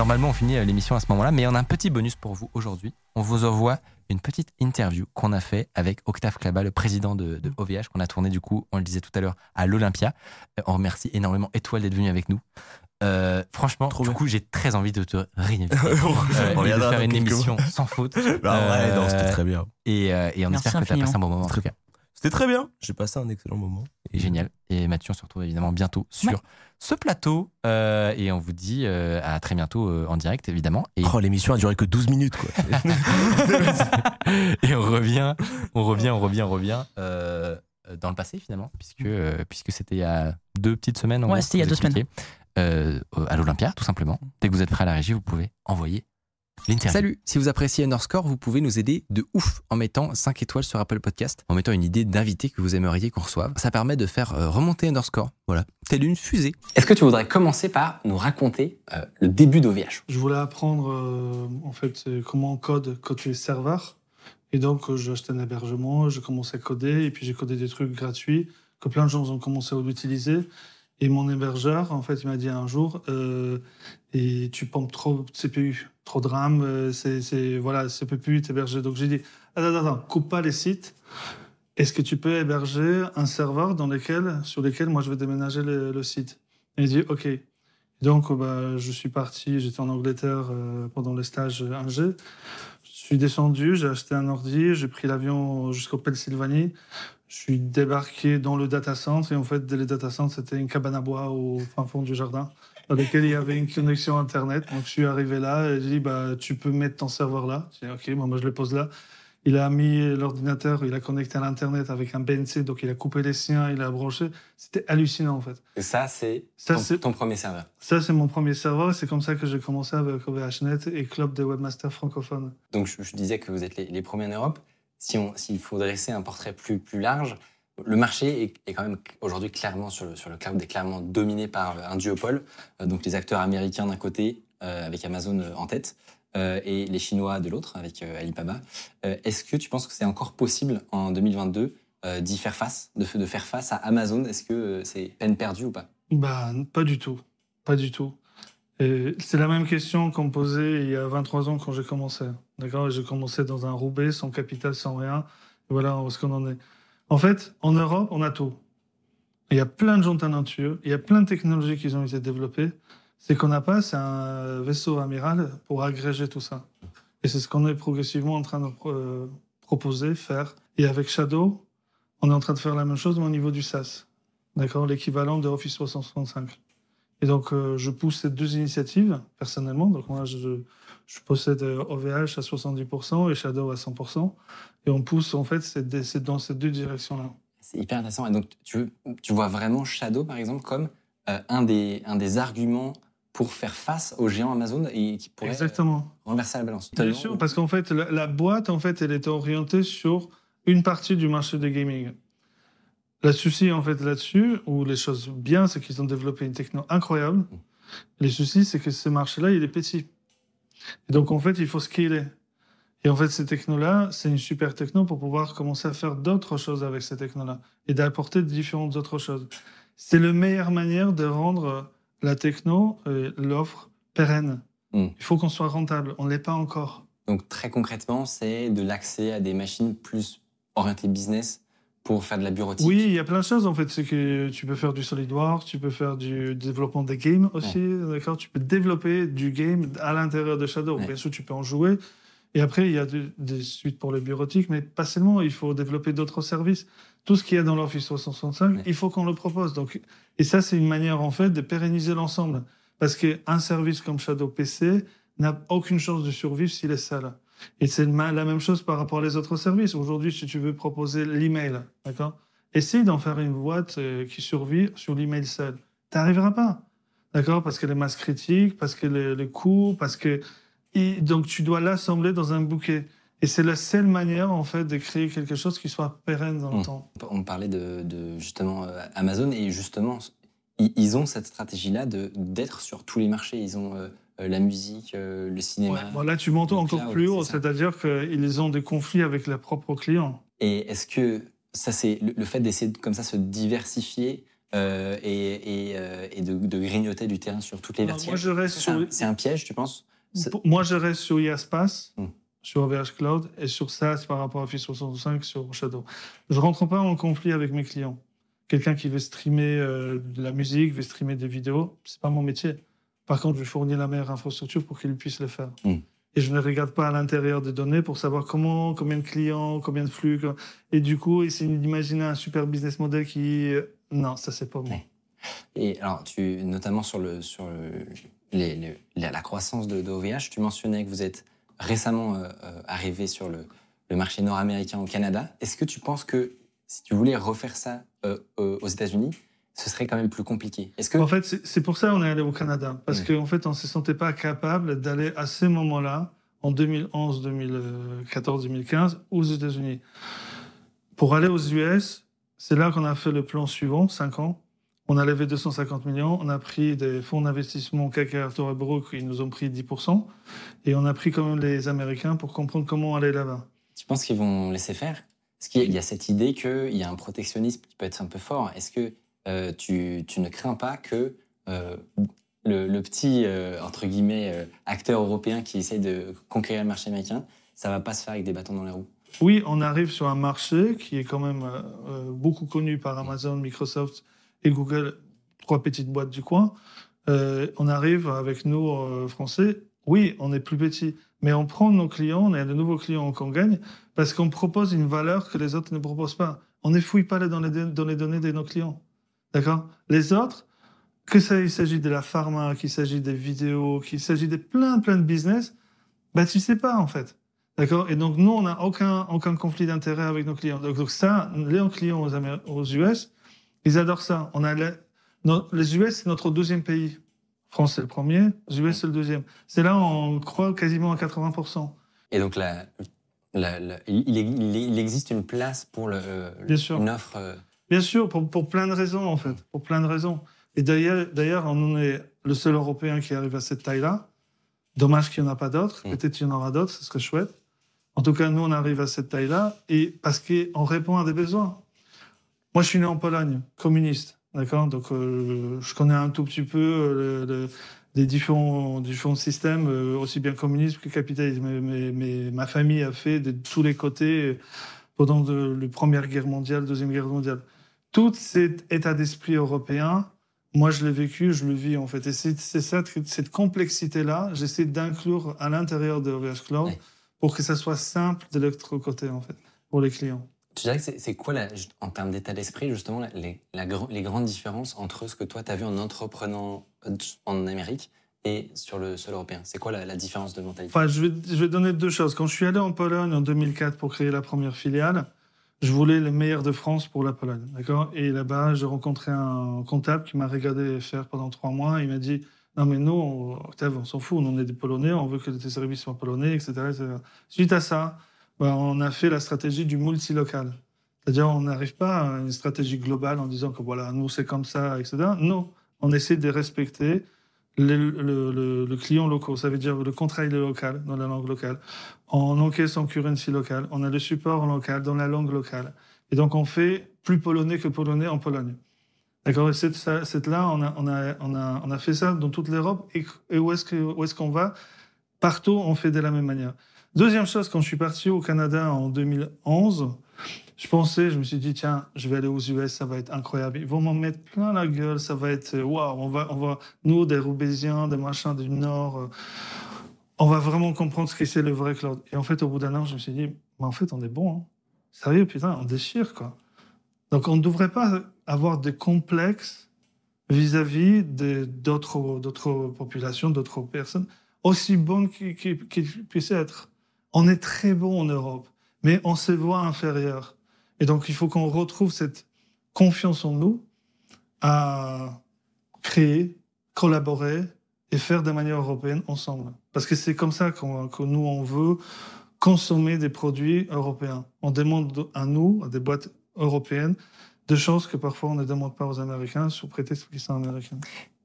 Normalement, on finit euh, l'émission à ce moment-là, mais on a un petit bonus pour vous aujourd'hui. On vous envoie une petite interview qu'on a fait avec Octave Klaba, le président de, de OVH, qu'on a tourné du coup, on le disait tout à l'heure, à l'Olympia. Euh, On remercie énormément Étoile d'être venu avec nous. Euh, franchement, Trop du bien. coup, j'ai très envie de te réinviter. On euh, et de faire une émission sans faute. Bah ouais, non, Euh, c'était très bien. Et, euh, et on Merci espère que tu as infiniment. passé un bon moment en tout cas. C'était très bien. J'ai passé un excellent moment. Et génial. Et Mathieu, on se retrouve évidemment bientôt sur Ouais. ce plateau. euh, et on vous dit euh, à très bientôt euh, en direct, évidemment. Et, Oh, l'émission a duré que 12 minutes, quoi. et on revient, on revient, on revient, on revient euh, dans le passé finalement, puisque, euh, puisque c'était il y a deux petites semaines. en Ouais, c'était il y a deux semaines. expliquer, euh, à l'Olympia, tout simplement. Dès que vous êtes prêt à la régie, vous pouvez envoyer. Salut, si vous appréciez Underscore, vous pouvez nous aider de ouf en mettant 5 étoiles sur Apple Podcast, en mettant une idée d'invité que vous aimeriez qu'on reçoive. Ça permet de faire euh, remonter Underscore, voilà, telle une fusée. Est-ce que tu voudrais commencer par nous raconter euh, le début d'OVH Je voulais apprendre euh, en fait comment on code côté serveur. Et donc euh, j'ai acheté un hébergement, j'ai commencé à coder et puis j'ai codé des trucs gratuits que plein de gens ont commencé à l'utiliser. Et mon hébergeur, en fait, il m'a dit un jour, euh, et tu pompes trop de CPU, trop de euh, c'est, voilà, c'est peut plus t'héberger. Donc j'ai dit, attends, attends, coupe pas les sites. Est-ce que tu peux héberger un serveur dans lequel, sur lequel moi je vais déménager le, le site? Et il dit, ok. Donc, euh, bah, je suis parti, j'étais en Angleterre euh, pendant le stage 1G. Je suis descendu, j'ai acheté un ordi, j'ai pris l'avion jusqu'au Pennsylvanie. Je suis débarqué dans le data center et en fait, le data center, c'était une cabane à bois au fin fond du jardin dans lequel il y avait une connexion Internet. Donc, je suis arrivé là et j'ai dit, bah, tu peux mettre ton serveur là. J'ai dit, OK, bon, moi, je le pose là. Il a mis l'ordinateur, il a connecté à l'Internet avec un BNC, donc il a coupé les siens, il a branché. C'était hallucinant, en fait. Et ça, c'est ton, premier serveur. Ça, c'est mon premier serveur. C'est comme ça que j'ai commencé avec OVHNet et Club des webmasters francophones. Donc, je, je disais que vous êtes les, les premiers en Europe. Si on- S'il faut dresser un portrait plus, plus large, le marché est, quand même aujourd'hui clairement sur le, cloud, est clairement dominé par un duopole. Euh, donc, les acteurs américains d'un côté, euh, avec Amazon euh, en tête, euh, et les Chinois de l'autre, avec euh, Alibaba. Euh, Est-ce que tu penses que c'est encore possible en 2022 euh, d'y faire face, de, faire face à Amazon? Est-ce que euh, c'est peine perdue ou pas? Bah, pas du tout. Pas du tout. C'est la même question qu'on me posait il y a 23 ans quand j'ai commencé. D'accord? J'ai commencé dans un Roubaix, sans capital, sans rien. Voilà où est-ce qu'on en est. En fait, en Europe, on a tout. Il y a plein de gens talentueux, il y a plein de technologies qui ont été développées. C'est qu'on n'a pas, c'est un vaisseau amiral pour agréger tout ça. Et c'est ce qu'on est progressivement en train de euh, proposer, faire. Et avec Shadow, on est en train de faire la même chose, mais au niveau du SaaS. D'accord? L'équivalent de Office 365. Et donc, euh, je pousse ces deux initiatives, personnellement. Donc, moi, je, je possède euh, OVH à 70% et Shadow à 100%. Et on pousse, en fait, c'est dans ces deux directions-là. C'est hyper intéressant. Et donc, tu, tu vois vraiment Shadow, par exemple, comme euh, un, des, un des arguments pour faire face aux géants Amazon et qui pourrait euh, Exactement. renverser la balance. Bien sûr, parce qu'en fait, la, la boîte, en fait, elle est orientée sur une partie du marché du gaming. Le souci, en fait, là-dessus, ou les choses bien, c'est qu'ils ont développé une techno incroyable. Les soucis, c'est que ce marché-là, il est petit. Et donc, en fait, il faut scaler. Et en fait, ces technos-là, c'est une super techno pour pouvoir commencer à faire d'autres choses avec ces technos-là et d'apporter différentes autres choses. C'est la meilleure manière de rendre la techno, euh, l'offre pérenne. Mm. Il faut qu'on soit rentable. On ne l'est pas encore. Donc, très concrètement, c'est de l'accès à des machines plus orientées business pour faire de la bureautique. Oui, il y a plein de choses en fait. C'est que tu peux faire du SolidWorks, tu peux faire du développement des games aussi, d'accord? Tu peux développer du game à l'intérieur de Shadow. Ouais. Bien sûr, tu peux en jouer. Et après, il y a de- des suites pour le bureautique, mais pas seulement. Il faut développer d'autres services. Tout ce qu'il y a dans l'Office 365, Ouais. il faut qu'on le propose. Donc, et ça, c'est une manière en fait de pérenniser l'ensemble. Parce qu'un service comme Shadow PC n'a aucune chance de survivre s'il est seul. Et c'est le la même chose par rapport aux autres services. Aujourd'hui, si tu veux proposer l'email, d'accord? Essaye d'en faire une boîte euh, qui survit sur l'email seul. T'arriveras pas. D'accord? Parce que les masses critiques, parce que les, les coûts, parce que. et donc, tu dois l'assembler dans un bouquet. Et c'est la seule manière, en fait, de créer quelque chose qui soit pérenne dans le Mm. temps. On parlait de, de, justement euh, Amazon et justement, ils, ils ont cette stratégie-là d'être sur tous les marchés. Ils ont euh, la musique, euh, le cinéma. Ouais, bon, là, tu montes le encore cloud, plus haut, c'est-à-dire qu'ils ont des conflits avec leurs propres clients. Et est-ce que ça, c'est le, le fait d'essayer de comme ça se diversifier euh, et, et, euh, et de, de grignoter du terrain sur toutes les verticales? moi, C'est un, piège, tu penses? Moi, je reste sur IASPAS, Mm. sur OVH Cloud, et sur SaaS par rapport à Office 365 sur Shadow. Je rentre pas en conflit avec mes clients. Quelqu'un qui veut streamer euh, de la musique, veut streamer des vidéos, c'est pas mon métier. Par contre, je fournis la meilleure infrastructure pour qu'il puisse le faire. Mm. Et je ne regarde pas à l'intérieur des données pour savoir comment, combien de clients, combien de flux. Et du coup, essayer d'imaginer un super business model qui... euh, Non, ça, c'est pas moi. Ouais. Et alors, tu, notamment sur, le, sur le- les- les- la, croissance de, de OVH, tu mentionnais que vous êtes récemment euh, euh, arrivé sur le, le marché nord-américain au Canada. Est-ce que tu penses que si tu voulais refaire ça euh, euh, aux États-Unis, ce serait quand même plus compliqué Est-ce que En fait, c'est pour ça qu'on est allé au Canada. Parce qu'en fait, on ne se sentait pas capable d'aller à ces moments-là, en 2011, 2014, 2015, aux États-Unis. Pour aller aux US, c'est là qu'on a fait le plan suivant, 5 ans. On a levé 250 millions, on a pris des fonds d'investissement KKR Arthur Brook, ils nous ont pris 10%, et on a pris quand même les Américains pour comprendre comment aller là-bas. tu penses qu'ils vont laisser faire? Parce qu'il y a cette idée qu'il y a un protectionnisme qui peut être un peu fort. Est-ce que euh, tu, ne crains pas que euh, le, petit, euh, entre guillemets, acteur européen qui essaie de conquérir le marché américain, ça va pas se faire avec des bâtons dans les roues Oui, on arrive sur un marché qui est quand même beaucoup connu par Amazon, Microsoft et Google, trois petites boîtes du coin. On arrive avec nous, Français, oui, on est plus petit, mais on prend nos clients, on a de nouveaux clients qu'on gagne, parce qu'on propose une valeur que les autres ne proposent pas. On ne fouille pas dans les, dans les données de nos clients. D'accord? Les autres, que ça, il s'agit de la pharma, qu'il s'agit des vidéos, qu'il s'agit de plein, plein de business, bah, tu sais pas, en fait. D'accord? Et donc, nous, on n'a aucun, aucun conflit d'intérêt avec nos clients. Donc, donc ça, les clients aux, Améri- aux US, ils adorent ça. On a les, no- les US, c'est notre deuxième pays. France, c'est le premier. Les US, c'est le deuxième. C'est là où on croit quasiment à 80%. Et donc, la, la- la- il, il- il- il existe une place pour le, Bien sûr. une offre. Bien sûr, pour, pour plein de raisons, en fait. Pour plein de raisons. Et d'ailleurs, on est le seul Européen qui arrive à cette taille-là. Dommage qu'il n'y en a pas d'autres. Mm. Peut-être qu'il y en aura d'autres, ce serait chouette. En tout cas, nous, on arrive à cette taille-là et parce qu'on répond à des besoins. Moi, je suis né en Pologne, communiste. D'accord? Donc, euh, je connais un tout petit peu euh, le- le- les différents, différents systèmes, euh, aussi bien communisme que capitalisme. Mais, mais- mais ma famille a fait de tous les côtés euh, pendant de, la Première Guerre mondiale, Deuxième Guerre mondiale. Tout cet état d'esprit européen, moi, je l'ai vécu, je le vis en fait. Et c'est ça, cette complexité-là, j'essaie d'inclure à l'intérieur de OVH Cloud Ouais. pour que ça soit simple de l'autre côté, en fait, pour les clients. Tu dirais que c'est quoi, la- en termes d'état d'esprit, justement, les, la les grandes différences entre ce que toi, tu as vu en entreprenant euh, en Amérique et sur le sol européen? C'est quoi la, la différence de mentalité? Enfin, je vais, je vais donner deux choses. Quand je suis allé en Pologne en 2004 pour créer la première filiale, je voulais les meilleurs de France pour la Pologne. D'accord? Et là-bas, j'ai rencontré un comptable qui m'a regardé faire pendant trois mois. Il m'a dit Non, mais nous, Octave, on s'en fout. On est des Polonais, on veut que tes services soient polonais, etc. etc. Suite à ça, ben, on a fait la stratégie du multilocal. C'est-à-dire, on n'arrive pas à une stratégie globale en disant que voilà, nous, c'est comme ça, etc. Non, on essaie de respecter le, client local. Ça veut dire le contrat est local, dans la langue locale. On encaisse en currency local. On a le support local, dans la langue locale. Et donc, on fait plus polonais que polonais en Pologne. D'accord? Cette là, on a, on, a, on, a, on a fait ça dans toute l'Europe. Et, où est-ce que- où est-ce qu'on va? Partout, on fait de la même manière. Deuxième chose, quand je suis parti au Canada en 2011, je pensais, je me suis dit, tiens, je vais aller aux US, ça va être incroyable. Ils vont m'en mettre plein la gueule, ça va être, euh, waouh, on va, on va, nous, des Roubaisiens, des machins du Nord, euh, on va vraiment comprendre ce que c'est le vrai cloud. Et en fait, au bout d'un an, je me suis dit, mais en fait, on est bon. Hein. Sérieux, putain, on déchire, quoi. Donc, on ne devrait pas avoir des complexes vis-à-vis de- d'autres populations, d'autres personnes, aussi bonnes qu'ils puissent être. On est très bon en Europe, mais on se voit inférieur. Et donc, il faut qu'on retrouve cette, confiance en nous à créer, collaborer et faire de manière européenne ensemble. Parce que c'est comme ça que nous, on veut consommer des produits européens. On demande à nous, à des boîtes européennes, des choses que parfois on ne demande pas aux Américains sous prétexte qu'ils sont américains.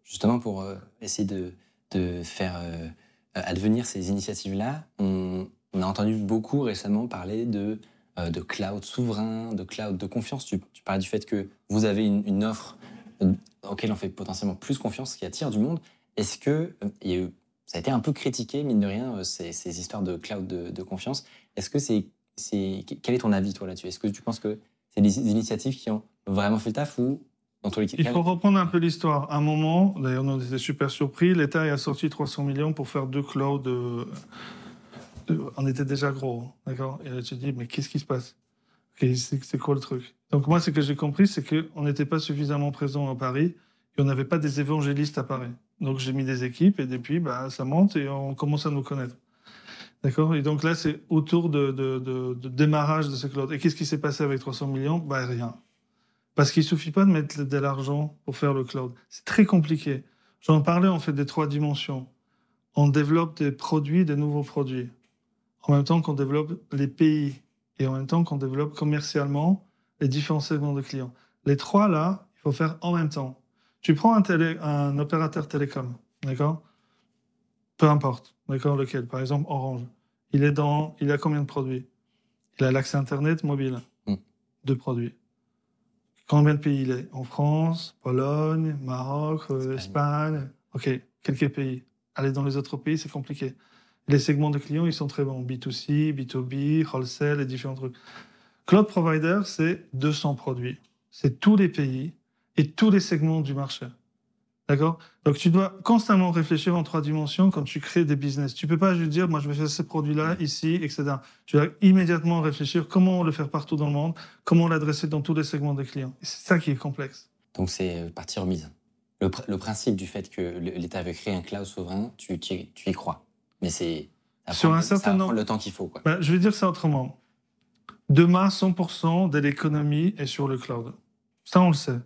Justement, pour euh, essayer de, faire euh, advenir ces initiatives-là, on, a entendu beaucoup récemment parler de, de cloud souverain, de cloud de confiance. Tu, tu parlais du fait que vous avez une, une offre euh, auquel on fait potentiellement plus confiance, qui attire du monde. Est-ce que euh, ça a été un peu critiqué, mine de rien, euh, ces, ces histoires de cloud de, confiance Est-ce que c'est, quel est ton avis toi là-dessus? Est-ce que tu penses que c'est des initiatives qui ont vraiment fait le taf ou dans tous les Il faut reprendre un peu l'histoire. Un moment, d'ailleurs, on était super surpris, l'État a sorti 300 millions pour faire deux clouds. euh, euh, on était déjà gros, d'accord? Et là, tu dis, mais qu'est-ce qui se passe? C'est quoi le truc? Donc moi, ce que j'ai compris, c'est qu'on n'était pas suffisamment présent à Paris et on n'avait pas des évangélistes à Paris. Donc j'ai mis des équipes et depuis, bah, ça monte et on commence à nous connaître. D'accord? Et donc là, c'est autour de, démarrage de ce cloud. Et qu'est-ce qui s'est passé avec 300 millions? Bah rien. Parce qu'il suffit pas de mettre de l'argent pour faire le cloud. C'est très compliqué. J'en parlais en fait des trois dimensions. On développe des produits, des nouveaux produits. En même temps qu'on développe les pays et en même temps qu'on développe commercialement les différents segments de clients. Les trois là, il faut faire en même temps. Tu prends un, télé, un opérateur télécom, d'accord? Peu importe, d'accord? Lequel? Par exemple Orange. Il est dans, il a combien de produits? Il a l'accès internet mobile. Mm. Deux produits. Combien de pays il est? En France, Pologne, Maroc, euh, Espagne. Ok, quelques pays. Aller dans les autres pays, c'est compliqué. Les segments de clients, ils sont très bons. B2C, B2B, wholesale et différents trucs. Cloud Provider, c'est 200 produits. C'est tous les pays et tous les segments du marché. D'accord? Donc tu dois constamment réfléchir en trois dimensions quand tu crées des business. Tu peux pas juste dire, moi je vais faire ce produit-là, ici, etc. Tu dois immédiatement réfléchir comment le faire partout dans le monde, comment l'adresser dans tous les segments des clients. C'est ça qui est complexe. Donc c'est euh, partie remise. Le, pr- le principe du fait que l'État veut créer un cloud souverain, tu y crois. Mais c'est Sur un certain nombre- le temps qu'il faut. Quoi. Ben, je vais dire ça autrement. Demain, 100% de l'économie est sur le cloud. Ça, on le sait.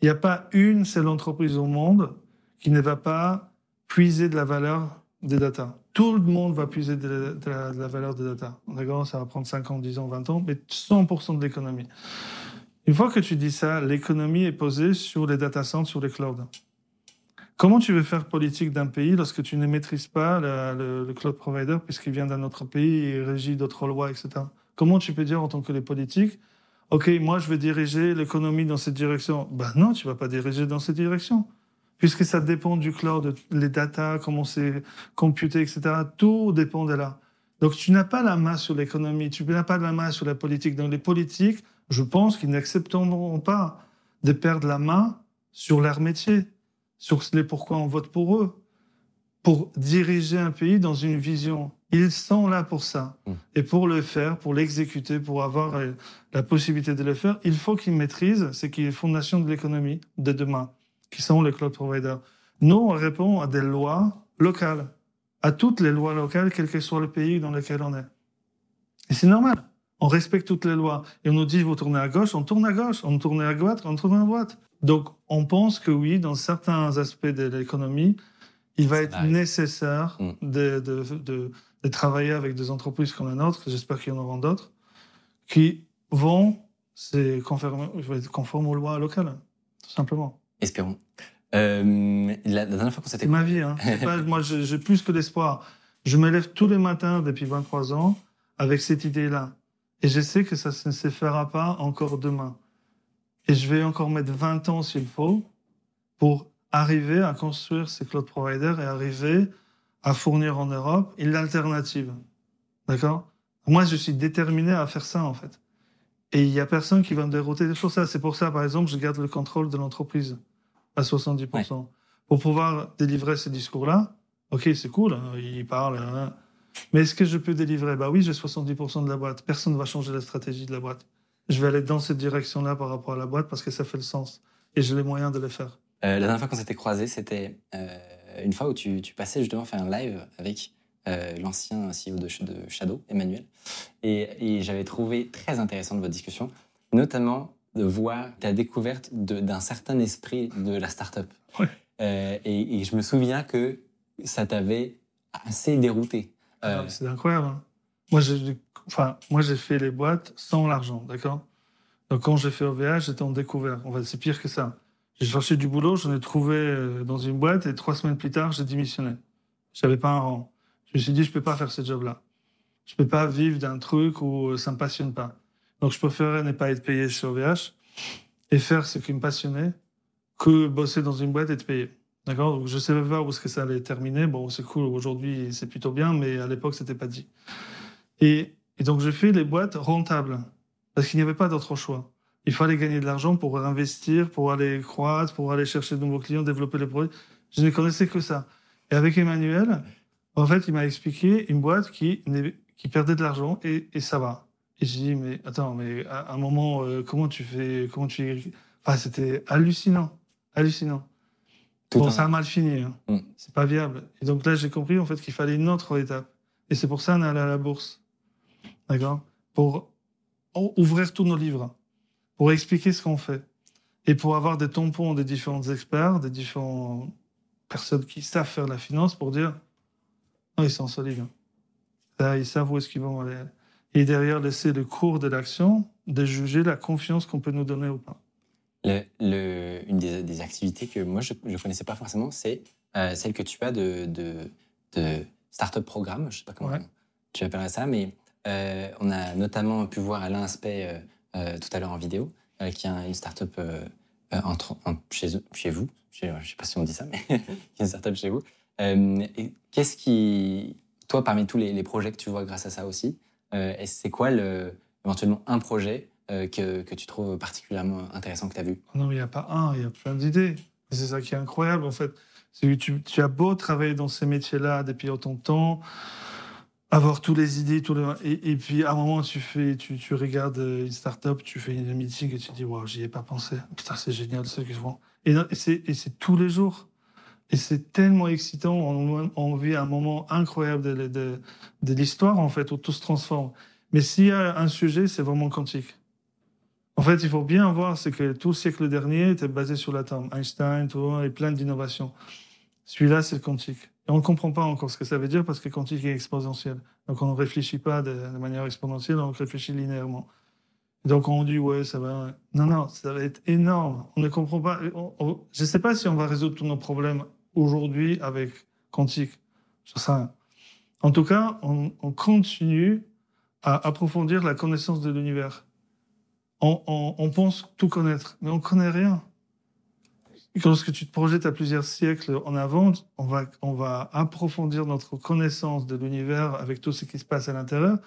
Il n'y a pas une seule entreprise au monde qui ne va pas puiser de la valeur des data. Tout le monde va puiser de la, de la- de la valeur des data. D'accord Ça va prendre 5 ans, 10 ans, 20 ans, mais 100% de l'économie. Une fois que tu dis ça, l'économie est posée sur les data centers, sur les clouds. Comment tu veux faire politique d'un pays lorsque tu ne maîtrises pas le cloud provider puisqu'il vient d'un autre pays et régit d'autres lois, etc. Comment tu peux dire en tant que les politiques, OK, moi je vais diriger l'économie dans cette direction Ben non, tu vas pas diriger dans cette direction. Puisque ça dépend du cloud, les data, comment c'est computé, etc. Tout dépend de là. Donc tu n'as pas la main sur l'économie, tu n'as pas la main sur la politique. Donc les politiques, je pense qu'ils n'accepteront pas de perdre la main sur leur métier, sur les pourquoi on vote pour eux, pour diriger un pays dans une vision. Ils sont là pour ça. Mm. Et pour le faire, pour l'exécuter, pour avoir euh, la possibilité de le faire, il faut qu'ils maîtrisent ce qui est fondation de l'économie de demain, qui sont les cloud providers. Nous, on répond à des lois locales, à toutes les lois locales, quel que soit le pays dans lequel on est. Et c'est normal. On respecte toutes les lois. Et on nous dit, vous tournez à gauche, on tourne à gauche. On tourne à droite, on tourne à droite. Donc, on pense que oui, dans certains aspects de l'économie, il va être nécessaire Mm. de, de, de, de travailler avec des entreprises comme la nôtre, j'espère qu'il y en aura d'autres, qui vont se conformer, conformes aux lois locales, tout simplement. Espérons. Euh, la, la dernière fois qu'on s'était C'est ma vie. Hein. Pas- moi, j'ai j'ai plus que l'espoir. Je me lève tous les matins depuis 23 ans avec cette idée-là. Et je sais que ça ne se fera pas encore demain. Et je vais encore mettre 20 ans s'il faut pour arriver à construire ces cloud providers et arriver à fournir en Europe une alternative. D'accord? Moi, je suis déterminé à faire ça, en fait. Et il y a personne qui va me dérouter sur ça. C'est pour ça, par exemple, je garde le contrôle de l'entreprise à 70%. Pour pouvoir délivrer ce discours-là, ok, c'est cool, hein, il parle, hein. Mais est-ce que je peux délivrer? Bah oui, j'ai 70% de la boîte. Personne ne va changer la stratégie de la boîte. Je vais aller dans cette direction-là par rapport à la boîte parce que ça fait le sens. Et j'ai les moyens de le faire. Euh, la dernière fois qu'on s'était croisés, c'était euh, une fois où tu, tu passais justement faire un live avec euh, l'ancien CEO de, de Shadow, Emmanuel. Et, et j'avais trouvé très intéressante votre discussion, notamment de voir ta découverte d'un certain esprit de la start-up. Ouais. Et, et je me souviens que ça t'avait assez dérouté. Euh, Ah, C'est incroyable. hein. Moi, j'ai enfin, moi, j'ai fait les boîtes sans l'argent, d'accord? Donc, quand j'ai fait OVH, j'étais en découvert. En fait, c'est pire que ça. J'ai cherché du boulot, j'en ai trouvé euh, dans une boîte et trois semaines plus tard, j'ai démissionné. J'avais pas un rang. Je me suis dit, je peux pas faire ce job-là. Je peux pas vivre d'un truc où euh, ça me passionne pas. Donc, je préférais ne pas être payé chez OVH et faire ce qui me passionnait que bosser dans une boîte et être payé. D'accord je savais pas où est-ce que ça allait terminer. Bon, c'est cool, aujourd'hui, c'est plutôt bien, mais à l'époque, c'était pas dit. Et, donc, j'ai fait les boîtes rentables parce qu'il n'y avait pas d'autre choix. Il fallait gagner de l'argent pour investir, pour aller croître, pour aller chercher de nouveaux clients, développer les produits. Je ne connaissais que ça. Et avec Emmanuel, en fait, il m'a expliqué une boîte qui, perdait de l'argent et, et ça va. Et j'ai dit, mais attends, mais à un moment, euh, comment tu fais, comment tu, enfin, c'était hallucinant, hallucinant. Tout bon, un- ça a mal fini. Hein. Mm. C'est pas viable. Et donc là, j'ai compris en fait qu'il fallait une autre étape. Et c'est pour ça qu'on est allé à la bourse. D'accord? Pour ouvrir tous nos livres, pour expliquer ce qu'on fait. Et pour avoir des tampons des différents experts, des différentes personnes qui savent faire la finance pour dire non, ils sont solides. hein. Là, ils savent où est-ce qu'ils vont aller. Et derrière, laisser le cours de l'action de juger la confiance qu'on peut nous donner ou pas. Le- le- une des, des activités que moi, je ne connaissais pas forcément, c'est euh, celle que tu as de, de, de Startup Programme. Je ne sais pas comment Ouais. tu appellerais ça, mais euh, on a notamment pu voir Alain Aspect euh, tout à l'heure en vidéo, qui a une startup entre- en- chez, chez vous. Je ne sais pas si on dit ça, mais il y a une startup chez vous. Qu'est-ce qui, toi, parmi tous les, les projets que tu vois grâce à ça aussi, c'est quoi le, éventuellement un projet euh, que, tu trouves particulièrement intéressant que tu as vu? Non, il n'y a pas un, il y a plein d'idées. C'est ça qui est incroyable, en fait. C'est que tu, as beau travailler dans ces métiers-là depuis autant de temps, avoir toutes les idées. Et, puis, à un moment, tu, regardes une start-up, tu fais une meeting et tu dis, waouh, j'y ai pas pensé. Putain, c'est génial ce qu'ils font. Et, et c'est tous les jours. Et c'est tellement excitant. On, vit un moment incroyable de l'histoire, en fait, où tout se transforme. Mais s'il y a un sujet, c'est vraiment quantique. En fait, il faut bien voir, c'est que tout le siècle dernier était basé sur l'atome. Einstein, tout, et plein d'innovations. Celui-là, c'est le quantique. Et on ne comprend pas encore ce que ça veut dire parce que le quantique est exponentiel. Donc on ne réfléchit pas de, manière exponentielle, on réfléchit linéairement. Donc on dit, ouais, ça va. Non, non, ça va être énorme. On ne comprend pas. Je ne sais pas si on va résoudre tous nos problèmes aujourd'hui avec quantique. Rien. En tout cas, on continue à approfondir la connaissance de l'univers. On, pense tout connaître, mais on connaît rien. Et Lorsque tu te projettes à plusieurs siècles en avant, on va, on va approfondir notre connaissance de l'univers avec tout ce qui se passe à l'intérieur.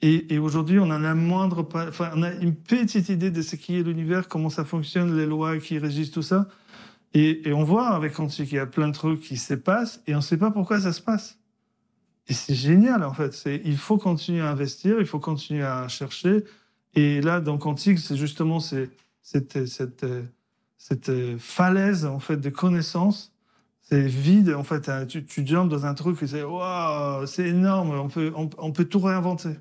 Et, aujourd'hui, on a la moindre, enfin, on a une petite idée de ce qui est l'univers, comment ça fonctionne, les lois qui régissent tout ça. Et, on voit avec Quantique, il y a plein de trucs qui se passent et on ne sait pas pourquoi ça se passe. Et c'est génial, en fait. Il faut continuer à investir, il faut continuer à chercher. Et là, dans Quantique, c'est justement cette, cette, cette falaise, en fait, de connaissances. C'est vide, en fait. hein. Tu, tu jumpes dans un truc et c'est, waouh, c'est énorme, on peut, on, on peut tout réinventer.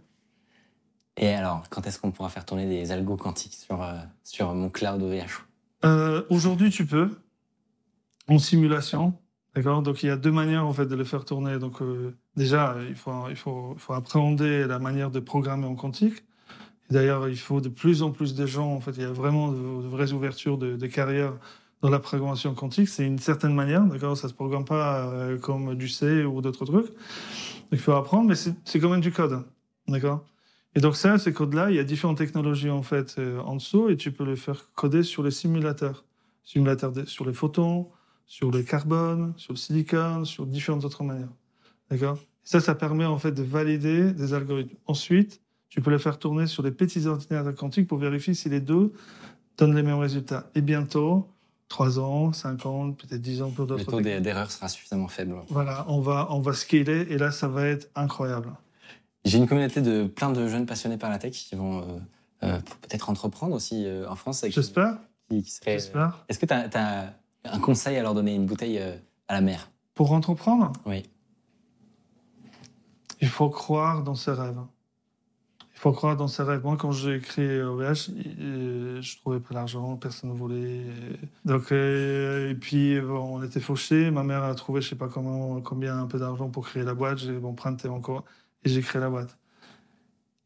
Et alors, quand est-ce qu'on pourra faire tourner des algos quantiques sur, euh, sur mon cloud OVH Euh, Aujourd'hui, tu peux, en simulation. D'accord? Donc, il y a deux manières en fait, de le faire tourner. Donc, euh, déjà, il faut, il, faut, il faut appréhender la manière de programmer en quantique. D'ailleurs, il faut de plus en plus de gens. En fait, il y a vraiment de, vraies ouvertures de, carrière dans la programmation quantique. C'est une certaine manière. D'accord? Ça ne se programme pas euh, comme du C ou d'autres trucs. Il faut apprendre, mais c'est quand même du code. D'accord? Et donc ça, ces codes-là, il y a différentes technologies en fait euh, en dessous et tu peux les faire coder sur les simulateurs. Simulateurs sur les photons, sur le carbone, sur le silicone, sur différentes autres manières. D'accord? Ça, ça permet en fait de valider des algorithmes. Ensuite, tu peux les faire tourner sur des petits ordinateurs quantiques pour vérifier si les deux donnent les mêmes résultats. Et bientôt, 3 ans, 5 ans, peut-être 10 ans pour Le d'autres. taux d'e- d'erreur sera suffisamment faible. Voilà, on va, on va scaler et là, ça va être incroyable. J'ai une communauté de plein de jeunes passionnés par la tech qui vont euh, euh, peut-être entreprendre aussi euh, en France. J'espère, seraient- j'espère. Est-ce que tu as, un conseil à leur donner, une bouteille à la mer? Pour entreprendre, Oui. il faut croire dans ses rêves. Il faut croire dans ses rêves. Moi, quand j'ai créé OVH, euh, je trouvais pas l'argent, personne ne voulait. Donc, euh, et puis, bon, on était fauchés. Ma mère a trouvé, je sais pas combien, un peu d'argent pour créer la boîte. J'ai emprunté encore et j'ai créé la boîte.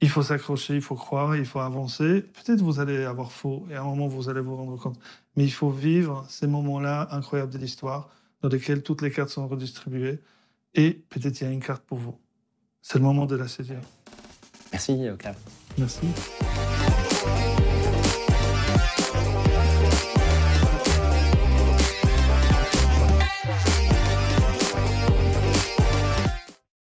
Il faut s'accrocher, il faut croire, il faut avancer. Peut-être vous allez avoir faux et à un moment, vous allez vous rendre compte. Mais il faut vivre ces moments-là incroyables de l'histoire dans lesquels toutes les cartes sont redistribuées et peut-être il y a une carte pour vous. C'est le moment de la saisir. Merci, Octave. Merci.